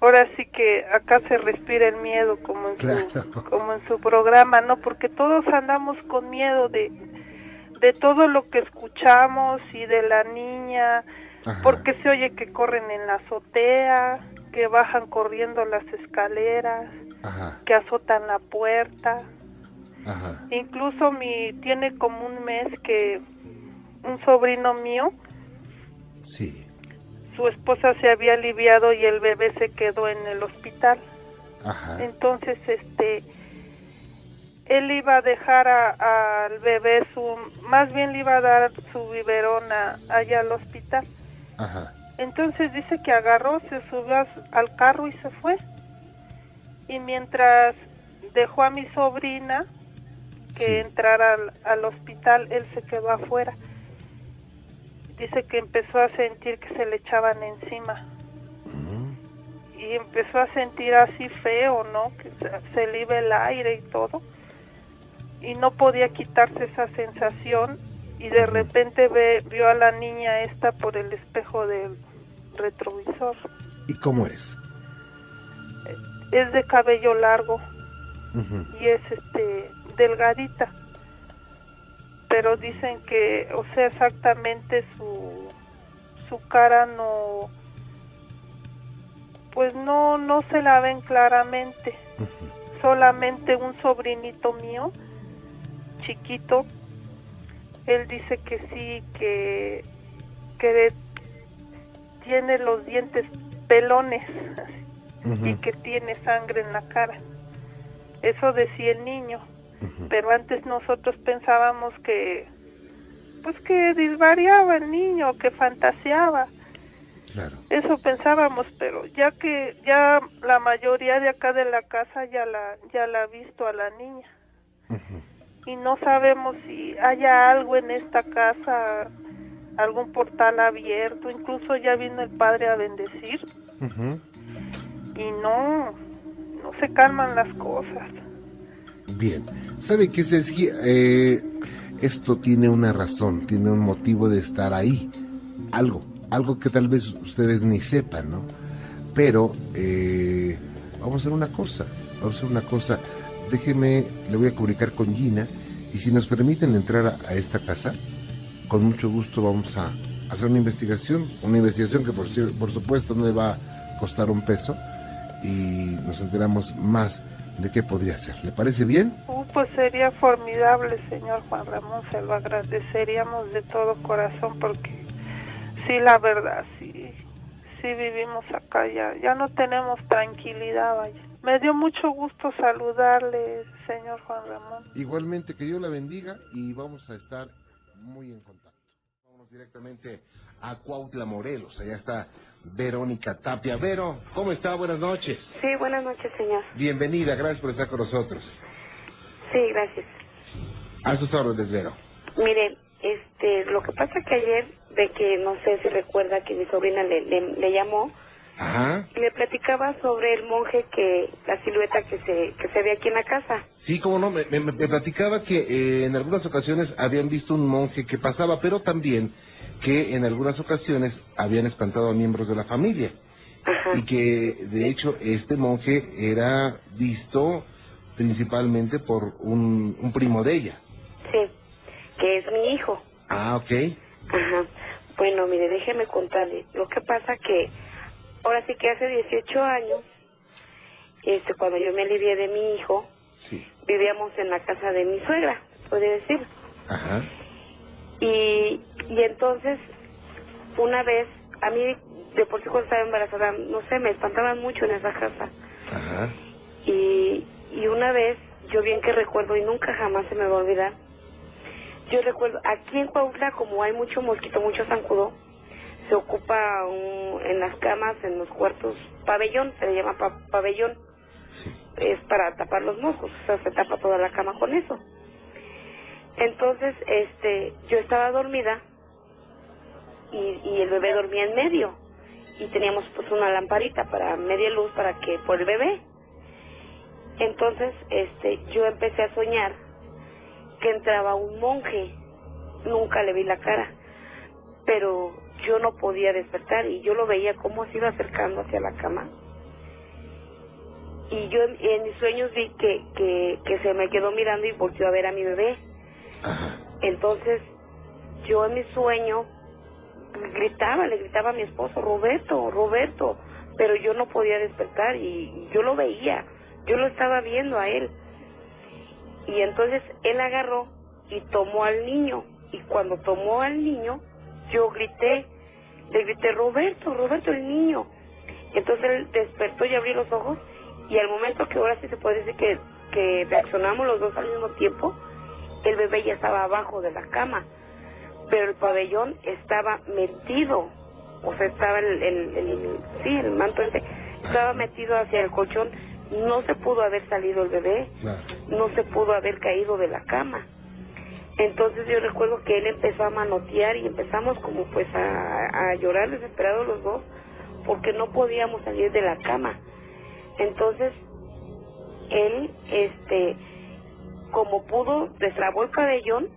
Ahora sí que acá se respira el miedo como en su como en su programa, ¿no? Porque todos andamos con miedo de de todo lo que escuchamos y de la niña, porque se oye que corren en la azotea, que bajan corriendo las escaleras, que azotan la puerta. Incluso mi tiene como un mes que un sobrino mío sí su esposa se había aliviado y el bebé se quedó en el hospital. Entonces, este, él iba a dejar al bebé su, más bien le iba a dar su biberón allá al hospital. Entonces dice que agarró, se subió al carro y se fue. Y mientras dejó a mi sobrina que entrara al, al hospital, él se quedó afuera dice que empezó a sentir que se le echaban encima. Y empezó a sentir así feo, ¿no? Que se, le iba el aire y todo. Y no podía quitarse esa sensación. Y de repente ve, vio a la niña esta por el espejo del retrovisor. ¿Y cómo es? Es de cabello largo. Y es este delgadita pero dicen que, o sea, exactamente su, su cara no, pues no, no se la ven claramente. Solamente un sobrinito mío, chiquito, él dice que sí, que, que tiene los dientes pelones y que tiene sangre en la cara. Eso decía el niño pero antes nosotros pensábamos que pues que disvariaba el niño, que fantaseaba. Eso pensábamos, pero ya que ya la mayoría de acá de la casa ya la ya la ha visto a la niña. Y no sabemos si haya algo en esta casa, algún portal abierto, incluso ya vino el padre a bendecir. Y no no se calman las cosas. Bien, ¿sabe qué es eh, esto tiene una razón, tiene un motivo de estar ahí, algo, algo que tal vez ustedes ni sepan, ¿no? Pero eh, vamos a hacer una cosa, vamos a hacer una cosa, déjeme, le voy a comunicar con Gina y si nos permiten entrar a, esta casa, con mucho gusto vamos a hacer una investigación, una investigación que por, por supuesto no le va a costar un peso y nos enteramos más de qué podría ser. ¿Le parece bien? Uh, pues sería formidable, señor Juan Ramón, se lo agradeceríamos de todo corazón porque sí, la verdad, sí, sí vivimos acá ya, ya no tenemos tranquilidad, vaya. Me dio mucho gusto saludarle, señor Juan Ramón. Igualmente, que Dios la bendiga y vamos a estar muy en contacto. Vamos directamente a Cuautla, Morelos, allá está Verónica Tapia. Vero, ¿cómo está? Buenas noches. Sí, buenas noches, señor. Bienvenida, gracias por estar con nosotros. Sí, gracias. A sus órdenes, Vero. Mire, este, lo que pasa que ayer, de que no sé si recuerda que mi sobrina le, le, llamó, Ajá. le platicaba sobre el monje que, la silueta que se, que se ve aquí en la casa. Sí, como no, me, me, platicaba que eh, en algunas ocasiones habían visto un monje que pasaba, pero también que en algunas ocasiones habían espantado a miembros de la familia. y que de hecho este monje era visto principalmente por un, un primo de ella. Sí, que es mi hijo. Ah, ok. Ajá. Bueno, mire, déjeme contarle. Lo que pasa que ahora sí que hace 18 años, este, cuando yo me alivié de mi hijo, vivíamos en la casa de mi suegra, podría decir. Ajá. Y, y entonces, una vez, a mí, de por sí cuando estaba embarazada, no sé, me espantaban mucho en esa casa. Ajá. Y, y una vez, yo bien que recuerdo, y nunca jamás se me va a olvidar, yo recuerdo, aquí en Cuautla, como hay mucho mosquito, mucho zancudo, se ocupa un, en las camas, en los cuartos, pabellón, se le llama pabellón. Es para tapar los moscos, o sea, se tapa toda la cama con eso. Entonces, este, yo estaba dormida y, y el bebé dormía en medio y teníamos pues una lamparita para media luz para que por el bebé. Entonces, este, yo empecé a soñar que entraba un monje. Nunca le vi la cara, pero yo no podía despertar y yo lo veía como se iba acercando hacia la cama. Y yo en, mis sueños vi que, que, que, se me quedó mirando y volvió a ver a mi bebé. Entonces, yo en mi sueño gritaba, le gritaba a mi esposo, Roberto, Roberto, pero yo no podía despertar y yo lo veía, yo lo estaba viendo a él. Y entonces él agarró y tomó al niño. Y cuando tomó al niño, yo grité, grité, Roberto, Roberto, el niño. Entonces él despertó y abrió los ojos. Y al momento que ahora sí se puede decir que, que reaccionamos los dos al mismo tiempo, el bebé ya estaba abajo de la cama. Pero el pabellón estaba metido. O sea, estaba el, el, el sí, el manto ese, estaba metido hacia el colchón no se pudo haber salido el bebé, no se pudo haber caído de la cama. Entonces yo recuerdo que él empezó a manotear y empezamos como pues a, llorar desesperados los dos porque no podíamos salir de la cama. Entonces él, este, como pudo, destrabó el pabellón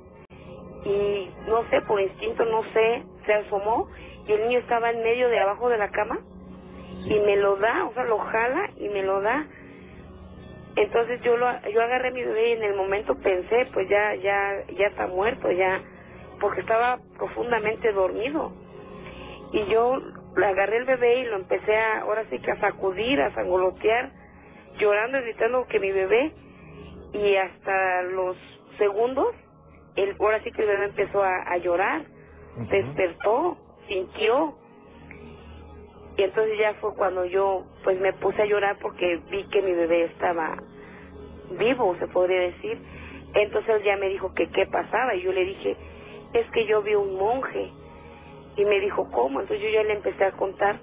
y no sé, por instinto, no sé, se asomó y el niño estaba en medio de abajo de la cama y me lo da, o sea, lo jala y me lo da entonces yo lo, yo agarré a mi bebé y en el momento pensé, pues ya ya ya está muerto, ya porque estaba profundamente dormido. Y yo agarré el bebé y lo empecé a ahora sí que a sacudir, a sangolotear, llorando y gritando que mi bebé y hasta los segundos el ahora sí que el bebé empezó a, llorar, despertó, sintió y entonces ya fue cuando yo pues me puse a llorar porque vi que mi bebé estaba vivo, se podría decir. Entonces ya me dijo que qué pasaba y yo le dije, es que yo vi un monje. Y me dijo, ¿cómo? Entonces yo ya le empecé a contar,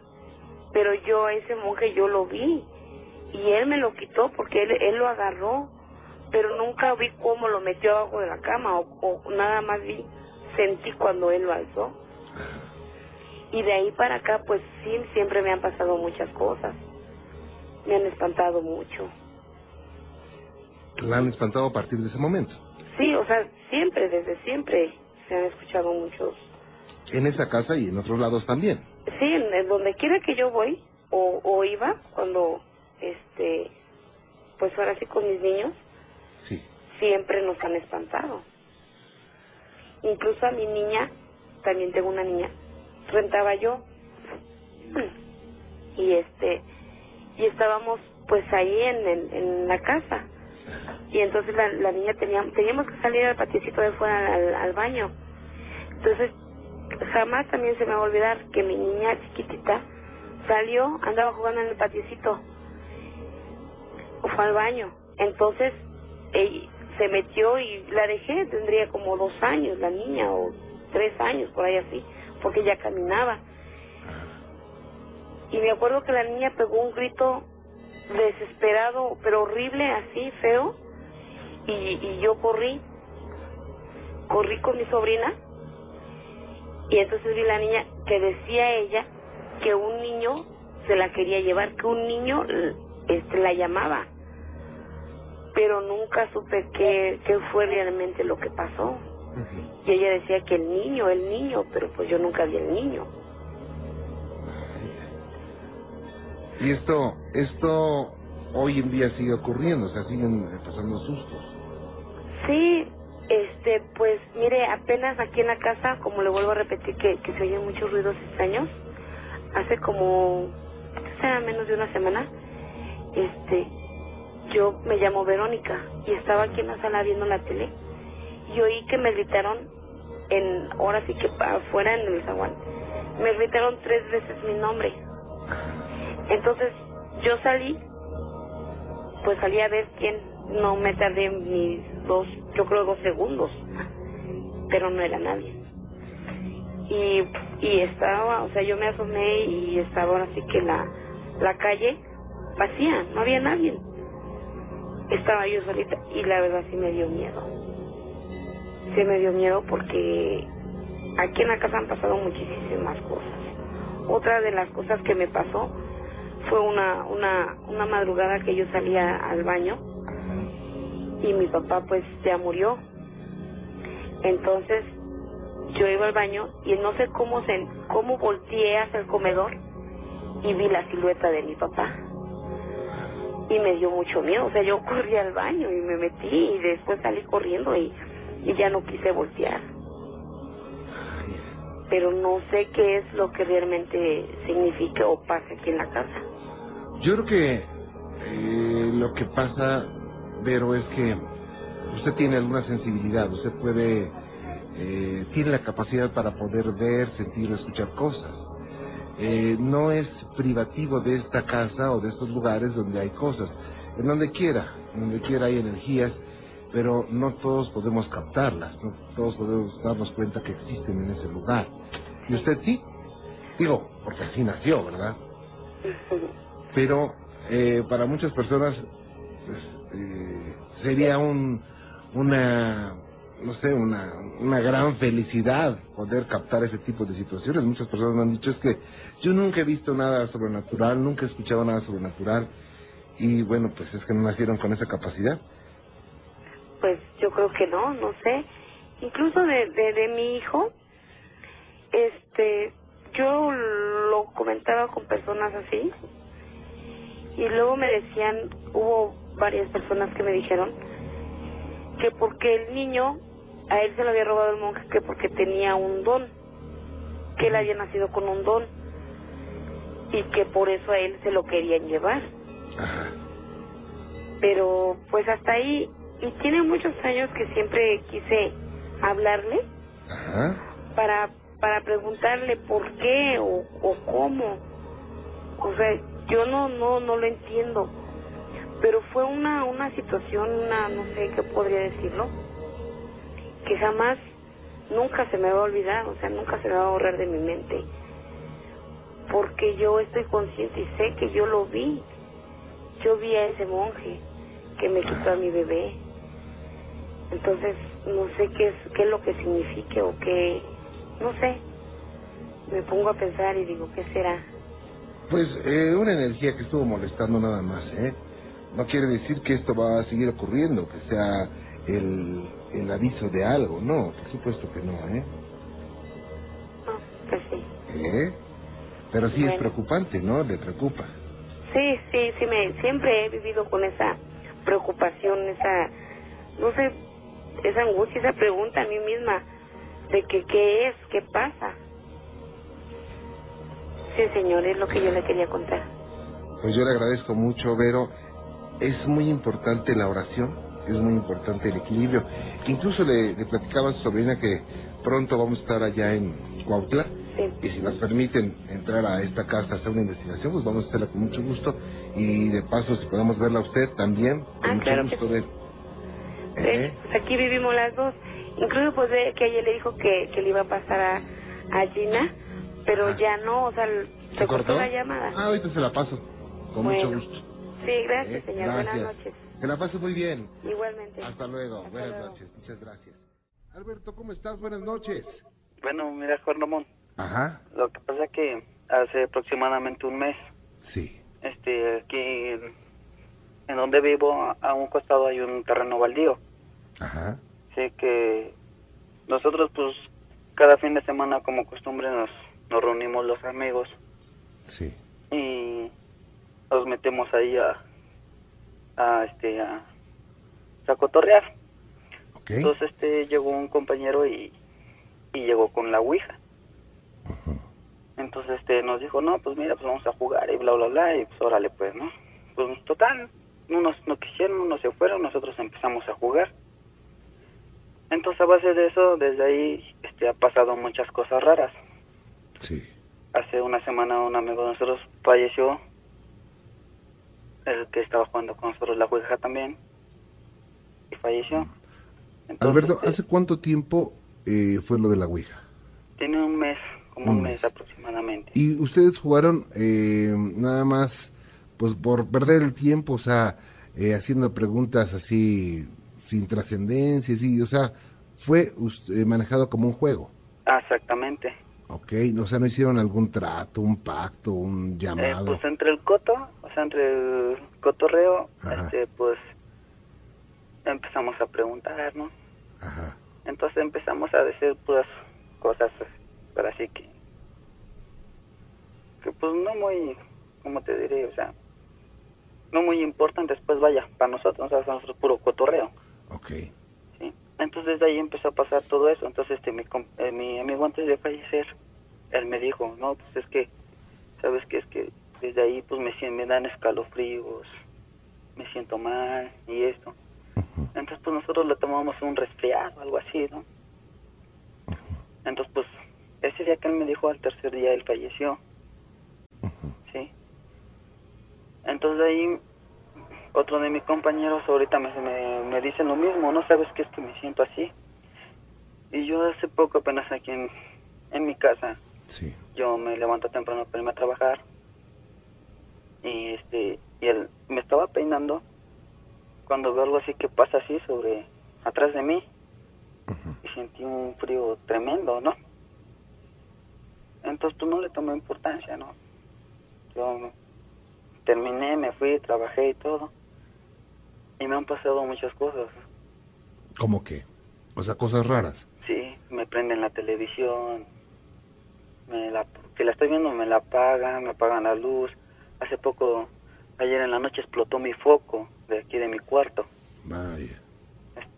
pero yo a ese monje yo lo vi y él me lo quitó porque él, él lo agarró, pero nunca vi cómo lo metió abajo de la cama o, o nada más vi, sentí cuando él lo alzó. Y de ahí para acá, pues sí, siempre me han pasado muchas cosas. Me han espantado mucho. ¿La han espantado a partir de ese momento? Sí, o sea, siempre, desde siempre se han escuchado muchos. ¿En esa casa y en otros lados también? Sí, en, donde quiera que yo voy o, o iba, cuando, este, pues ahora sí con mis niños, sí. siempre nos han espantado. Incluso a mi niña, también tengo una niña, rentaba yo. Y este y estábamos pues ahí en, en, la casa. Y entonces la, la, niña tenía teníamos que salir al patiecito de fuera al, baño. Entonces jamás también se me va a olvidar que mi niña chiquitita salió andaba jugando en el patiecito. Fue al baño. Entonces ella se metió y la dejé. Tendría como dos años la niña o tres años por ahí así porque ya caminaba. Y me acuerdo que la niña pegó un grito desesperado, pero horrible, así, feo. Y, y yo corrí, corrí con mi sobrina. Y entonces vi la niña que decía ella que un niño se la quería llevar, que un niño este, la llamaba. Pero nunca supe qué, qué fue realmente lo que pasó. Y ella decía que el niño, el niño, pero pues yo nunca vi el niño. Y esto, esto hoy en día sigue ocurriendo, o sea, siguen pasando sustos. Sí, este, pues mire, apenas aquí en la casa, como le vuelvo a repetir que, que se oyen muchos ruidos extraños, hace como, sea menos de una semana, este, yo me llamo Verónica y estaba aquí en la sala viendo la tele y oí que me gritaron en, ahora sí que afuera en el zaguán, me gritaron tres veces mi nombre. Entonces yo salí, pues salí a ver quién, no me tardé ni dos, yo creo dos segundos, pero no era nadie. Y, y estaba, o sea, yo me asomé y estaba ahora sí que la, la calle vacía, no había nadie. Estaba yo solita y la verdad sí me dio miedo. Sí me dio miedo porque aquí en la casa han pasado muchísimas cosas. Otra de las cosas que me pasó fue una, una, una madrugada que yo salía al baño y mi papá pues ya murió. Entonces yo iba al baño y no sé cómo se, cómo volteé hacia el comedor y vi la silueta de mi papá. Y me dio mucho miedo, o sea, yo corrí al baño y me metí y después salí corriendo y, y ya no quise voltear. Pero no sé qué es lo que realmente significa o pasa aquí en la casa. Yo creo que eh, lo que pasa, Vero, es que usted tiene alguna sensibilidad, usted puede, eh, tiene la capacidad para poder ver, sentir, escuchar cosas. Eh, no es privativo de esta casa o de estos lugares donde hay cosas. En donde quiera, donde quiera hay energías, pero no todos podemos captarlas, no todos podemos darnos cuenta que existen en ese lugar. ¿Y usted sí? Digo, porque así nació, ¿verdad? Pero eh, para muchas personas pues, eh, sería un, una, no sé, una, una gran felicidad poder captar ese tipo de situaciones. Muchas personas me han dicho es que yo nunca he visto nada sobrenatural, nunca he escuchado nada sobrenatural y bueno, pues es que no nacieron con esa capacidad. Pues yo creo que no, no sé. Incluso de, de, de mi hijo, este, yo lo comentaba con personas así y luego me decían, hubo varias personas que me dijeron que porque el niño, a él se lo había robado el monje, que porque tenía un don, que él había nacido con un don y que por eso a él se lo querían llevar. Pero pues hasta ahí, y tiene muchos años que siempre quise hablarle para para preguntarle por qué o, o cómo. O sea, yo no no no lo entiendo. Pero fue una una situación, una no sé qué podría decirlo, que jamás nunca se me va a olvidar, o sea, nunca se me va a borrar de mi mente. Porque yo estoy consciente y sé que yo lo vi. Yo vi a ese monje que me quitó a mi bebé. Entonces, no sé qué es, qué es lo que signifique o qué, no sé. Me pongo a pensar y digo, ¿qué será? Pues eh, una energía que estuvo molestando nada más, ¿eh? No quiere decir que esto va a seguir ocurriendo, que sea el, el aviso de algo, no, por supuesto que no, ¿eh? No, pues sí. ¿Eh? Pero sí es preocupante, ¿no? Le preocupa. Sí, sí, sí, me, siempre he vivido con esa preocupación, esa, no sé, esa angustia, esa pregunta a mí misma de que qué es, qué pasa. Sí, señor, es lo que yo le quería contar. Pues yo le agradezco mucho, Vero. Es muy importante la oración, es muy importante el equilibrio. Incluso le, le platicaba a su sobrina que pronto vamos a estar allá en Cuautla. Y si nos permiten entrar a esta casa a hacer una investigación, pues vamos a hacerla con mucho gusto. Y de paso, si podemos verla a usted también, con Ah, mucho claro gusto que De ¿Eh? pues aquí vivimos las dos. Incluso pues ve que ella le dijo que, que le iba a pasar a, a Gina, pero ya no, o sea, se, cortó la llamada. Ah, ahorita se la paso, con Bueno. mucho gusto. Sí, gracias, ¿Eh? señor. Gracias. Buenas noches. Que la pase muy bien. Igualmente. Hasta luego. Hasta Buenas luego. noches. Muchas gracias. Alberto, ¿cómo estás? Buenas noches. Bueno, mira, Juan Ramón, Ajá. lo que pasa es que hace aproximadamente un mes, Sí. este, aquí en, donde vivo, a- un costado hay un terreno baldío. Ajá. Así que nosotros, pues, cada fin de semana, como costumbre, nos, nos reunimos los amigos Sí. y nos metemos ahí a, a este, a, a cotorrear. Entonces este llegó un compañero y, y llegó con la Ouija. Entonces este nos dijo, no, pues mira, pues vamos a jugar y bla, bla, bla, y pues órale pues, ¿no? Pues total, unos no quisieron, unos se fueron, nosotros empezamos a jugar. Entonces a base de eso, desde ahí este, ha pasado muchas cosas raras. Sí. Hace una semana un amigo de nosotros falleció, el que estaba jugando con nosotros la Ouija también, y falleció. Alberto, este, ¿hace cuánto tiempo eh, fue lo de la Ouija? Tiene un mes, como un, mes. aproximadamente. ¿Y ustedes jugaron eh, nada más pues por perder el tiempo, o sea, eh, haciendo preguntas así sin trascendencia, sí, o sea, fue manejado como un juego? Exactamente. Ok, o sea, no hicieron algún trato, un pacto, un llamado. pues entre el coto, o sea, entre el cotorreo, este, pues empezamos a preguntar, ¿no? Ajá. Entonces empezamos a decir puras cosas, pero así que, que pues no muy, ¿cómo te diré? O sea, no muy importantes, pues vaya, para nosotros, o sea, nosotros puro cotorreo. Ok. Sí. Entonces de ahí empezó a pasar todo eso. Entonces este mi, eh, mi amigo antes de fallecer, él me dijo, no, pues es que, ¿sabes qué? Es que desde ahí pues me, me dan escalofríos, me siento mal y esto. Entonces, pues nosotros le tomamos un resfriado, algo así, ¿no? Entonces, pues, ese día que él me dijo, al tercer día él falleció. Entonces, ahí, otro de mis compañeros ahorita me, me, me dice lo mismo, ¿no? ¿Sabes qué es que me siento así? Y yo hace poco, apenas aquí en, en mi casa, sí. yo me levanto temprano para irme a trabajar. Y, este, y él me estaba peinando cuando veo algo así que pasa así sobre atrás de mí y sentí un frío tremendo, ¿no? Entonces pues no le tomé importancia, ¿no? Yo terminé, me fui, trabajé y todo. Y me han pasado muchas cosas. ¿Cómo qué? O sea, cosas raras. Sí, me prenden la televisión, me la, si la estoy viendo me la apagan, me apagan la luz. Hace poco Ayer en la noche explotó mi foco de aquí de mi cuarto. Vaya.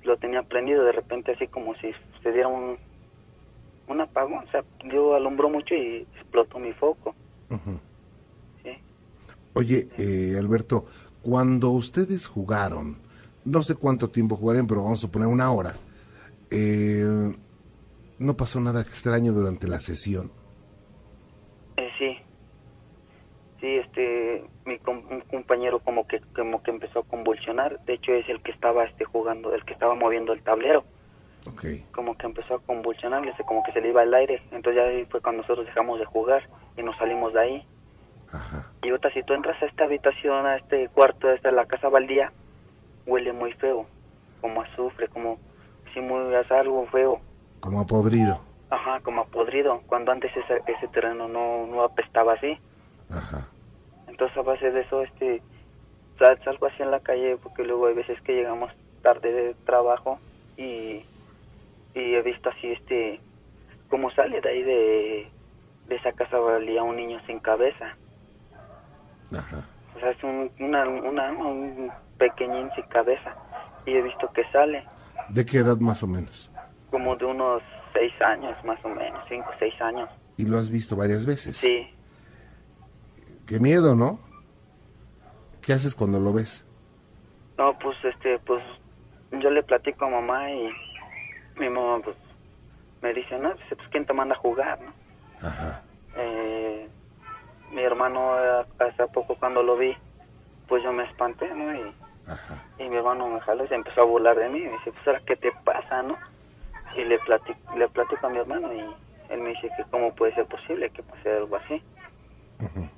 Lo tenía prendido de repente así como si se diera un, un apagón. O sea, yo alumbró mucho y explotó mi foco. ¿Sí? Oye, eh, Alberto, cuando ustedes jugaron, no sé cuánto tiempo jugaron, pero vamos a suponer una hora, eh, ¿no pasó nada extraño durante la sesión? Eh, sí. Sí, este, mi un compañero como que como que empezó a convulsionar de hecho es el que estaba este jugando el que estaba moviendo el tablero okay. como que empezó a convulsionar como que se le iba el aire entonces ya ahí fue cuando nosotros dejamos de jugar y nos salimos de ahí Ajá. y ahorita si tú entras a esta habitación a este cuarto esta la casa baldía huele muy feo como azufre como si muy es algo feo. Como a podrido. Ajá como a podrido cuando antes ese, ese terreno no no apestaba así. Ajá. Entonces a base de eso este salgo así en la calle porque luego hay veces que llegamos tarde de trabajo y, y he visto así este como sale de ahí de, de esa casa valía un niño sin cabeza Ajá. o sea es un, una, una, un pequeñín sin cabeza y he visto que sale ¿de qué edad más o menos? como de unos seis años más o menos cinco seis años ¿y lo has visto varias veces? sí Qué miedo, ¿no? ¿Qué haces cuando lo ves? No, pues este, pues yo le platico a mamá y mi mamá pues me dice, no, dice, pues quién te manda a jugar, ¿no? Ajá. Mi hermano eh, hace poco cuando lo vi, pues yo me espanté, ¿no? Y, Ajá. y mi hermano me jaló y se empezó a burlar de mí. Y me dice, pues ahora qué te pasa, ¿no? Y le platico, le platico a mi hermano y él me dice que cómo puede ser posible que pase algo así. Ajá.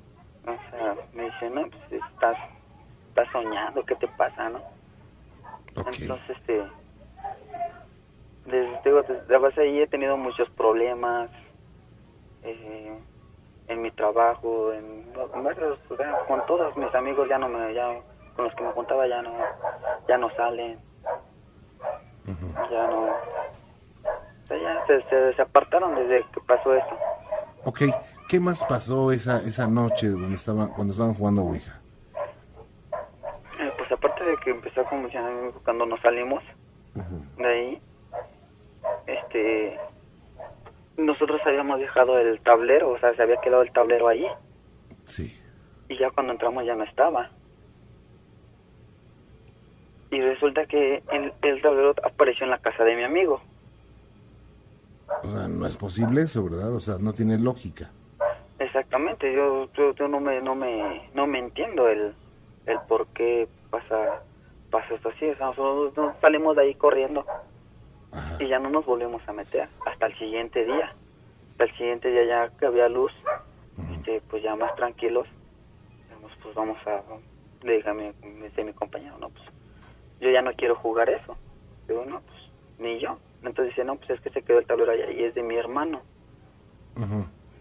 O sea, me dice, no, pues estás, estás soñando, ¿qué te pasa, no? Okay. Entonces, este, desde, digo, desde base ahí he tenido muchos problemas eh, en mi trabajo, en, en varios, o sea, con todos mis amigos ya no me, ya, con los que me juntaba ya no, ya no salen, ya no, o sea, ya se, se, se apartaron desde que pasó eso. Ok, ¿qué más pasó esa esa noche donde estaba, cuando estaban jugando Ouija? de que empezó convulsionar cuando nos salimos de ahí, este, nosotros habíamos dejado el tablero, o sea, se había quedado el tablero ahí. Sí. Y ya cuando entramos ya no estaba. Y resulta que el, el tablero apareció en la casa de mi amigo. O sea, no es posible eso, ¿verdad? O sea, no tiene lógica. Exactamente, yo, yo, no me no me no me entiendo el el por qué pasa pasa esto así, o sea, nosotros salimos de ahí corriendo y ya no nos volvemos a meter hasta el siguiente día. Hasta el siguiente día ya que había luz, este, pues ya más tranquilos, pues vamos a le dije a mi, mi compañero, no, pues yo ya no quiero jugar eso. Digo, no, pues ni yo. Entonces dice, no, pues es que se quedó el tablero allá y es de mi hermano.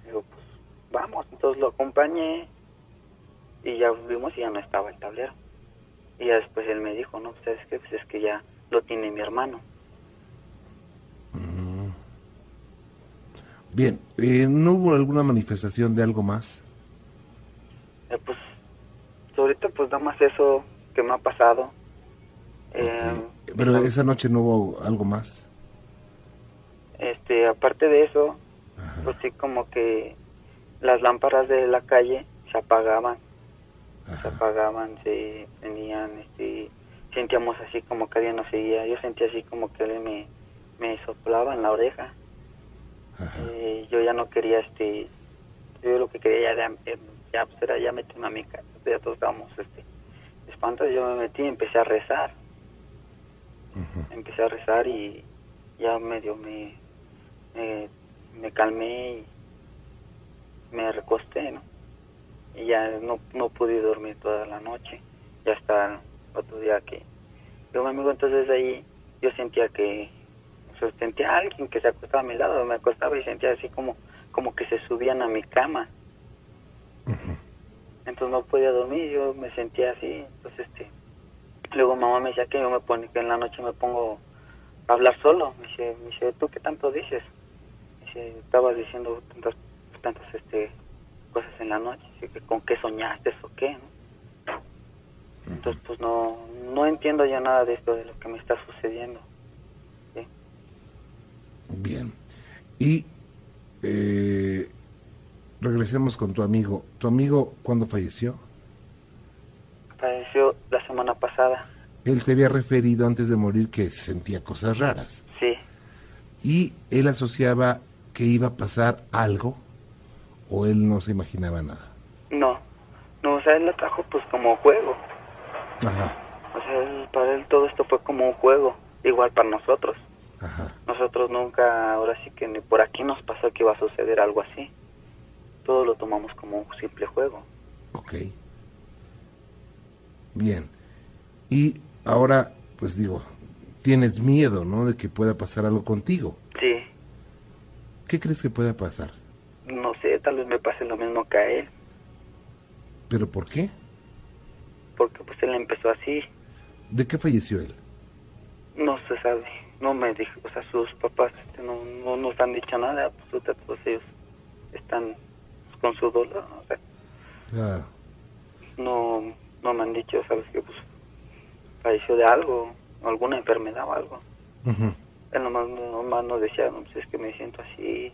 Digo, pues vamos. Entonces lo acompañé y ya vimos y ya no estaba el tablero. Y ya después él me dijo, no, pues es que, pues es que ya lo tiene mi hermano. Bien, eh, ¿no hubo alguna manifestación de algo más? Eh, pues ahorita pues nada más eso que me ha pasado. Eh, Pero esa noche no hubo algo más. Este, aparte de eso, pues sí como que las lámparas de la calle se apagaban, se apagaban, se tenían, este, sentíamos así como que alguien nos seguía, yo sentía así como que alguien me, me soplaba en la oreja. Eh, yo ya no quería, este, yo lo que quería ya, ya, pues era ya meterme a mi casa, ya todos estábamos, este, espantados, yo me metí y empecé a rezar. Empecé a rezar y ya medio me, me, me calmé y me recosté, ¿no? Y ya no, no pude dormir toda la noche. Ya hasta otro día que... Yo, mi amigo, entonces ahí yo sentía que... sentía a alguien que se acostaba a mi lado, me acostaba y sentía así como, como que se subían a mi cama. Entonces no podía dormir, yo me sentía así, entonces este... Luego mamá me decía que yo me pone, que en la noche me pongo a hablar solo. Me dice, me dice ¿tú qué tanto dices? estaba diciendo tantas, tantas este, cosas en la noche, con qué soñaste o qué, Entonces, pues no, no entiendo ya nada de esto, de lo que me está sucediendo. Bien. Y eh, regresemos con tu amigo. ¿Tu amigo cuándo falleció? Falleció la semana pasada. Él te había referido antes de morir que sentía cosas raras. Sí. Y él asociaba que iba a pasar algo o él no se imaginaba nada? No, no, o sea, él lo trajo pues como juego. Ajá. O sea, para él todo esto fue como un juego, igual para nosotros. Ajá. Nosotros nunca, ahora sí que ni por aquí nos pasó que iba a suceder algo así. Todo lo tomamos como un simple juego. Ok. Bien. Y ahora, pues digo, tienes miedo, ¿no? De que pueda pasar algo contigo. Sí. ¿Qué crees que pueda pasar? No sé, tal vez me pase lo mismo que a él. ¿Pero por qué? Porque pues él empezó así. ¿De qué falleció él? No se sabe, no me dijo, o sea, sus papás este, no, no nos han dicho nada, pues todos ellos están con su dolor, no sé. Claro. No, no me han dicho, sabes que pues falleció de algo, alguna enfermedad o algo. Uh él nomás, nomás nos decía, no, pues es que me siento así,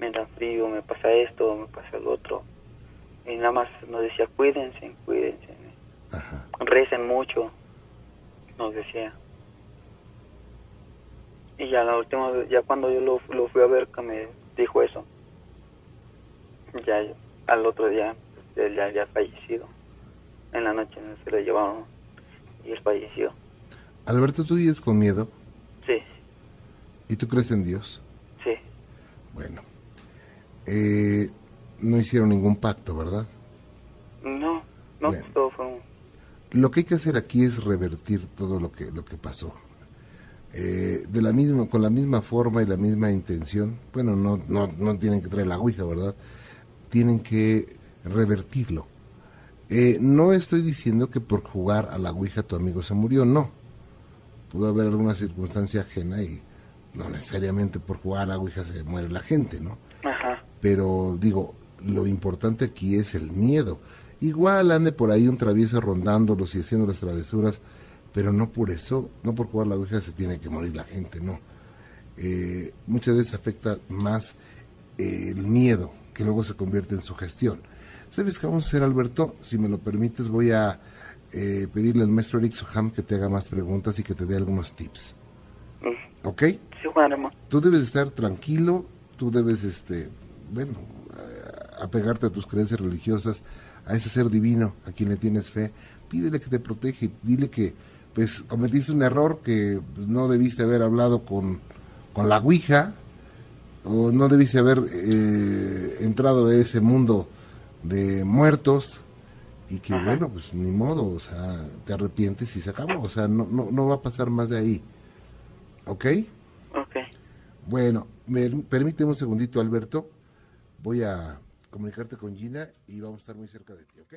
me da frío, me pasa esto, me pasa el otro. Y nada más nos decía, cuídense, cuídense. Recen mucho, nos decía. Y ya la última ya cuando yo lo, lo fui a ver que me dijo eso, ya al otro día, él ya había fallecido. En la noche se lo llevaron y él falleció. Alberto, ¿tú vives con miedo? Sí. ¿Y tú crees en Dios? Sí. Bueno, eh, no hicieron ningún pacto, ¿verdad? No, no, todo fue un... Lo que hay que hacer aquí es revertir todo lo que lo que pasó. Eh, de la misma, con la misma forma y la misma intención. Bueno, no, no, no tienen que traer la ouija, ¿verdad? Tienen que revertirlo. Eh, no estoy diciendo que por jugar a la ouija tu amigo se murió, no. Pudo haber alguna circunstancia ajena y no necesariamente por jugar a la Ouija se muere la gente, ¿no? Ajá. Pero digo, lo importante aquí es el miedo. Igual ande por ahí un travieso rondándolos y haciendo las travesuras, pero no por eso, no por jugar la Ouija se tiene que morir la gente, no. Eh, muchas veces afecta más eh, el miedo, que luego se convierte en su gestión. ¿Sabes qué vamos a hacer, Alberto? Si me lo permites, voy a eh, pedirle al maestro Eric Soham que te haga más preguntas y que te dé algunos tips. Mm. ¿Ok? Sí, bueno, Tú debes estar tranquilo, tú debes, este, bueno, apegarte a tus creencias religiosas, a ese ser divino a quien le tienes fe. Pídele que te protege, dile que pues cometiste un error que pues, no debiste haber hablado con, con la Ouija, o no debiste haber eh, entrado a ese mundo de muertos y que bueno, pues ni modo, o sea, te arrepientes y se acabó, o sea, no, no, no va a pasar más de ahí. ¿Ok? Ok. Bueno, me, permíteme un segundito, Alberto. Voy a comunicarte con Gina y vamos a estar muy cerca de ti, ¿ok?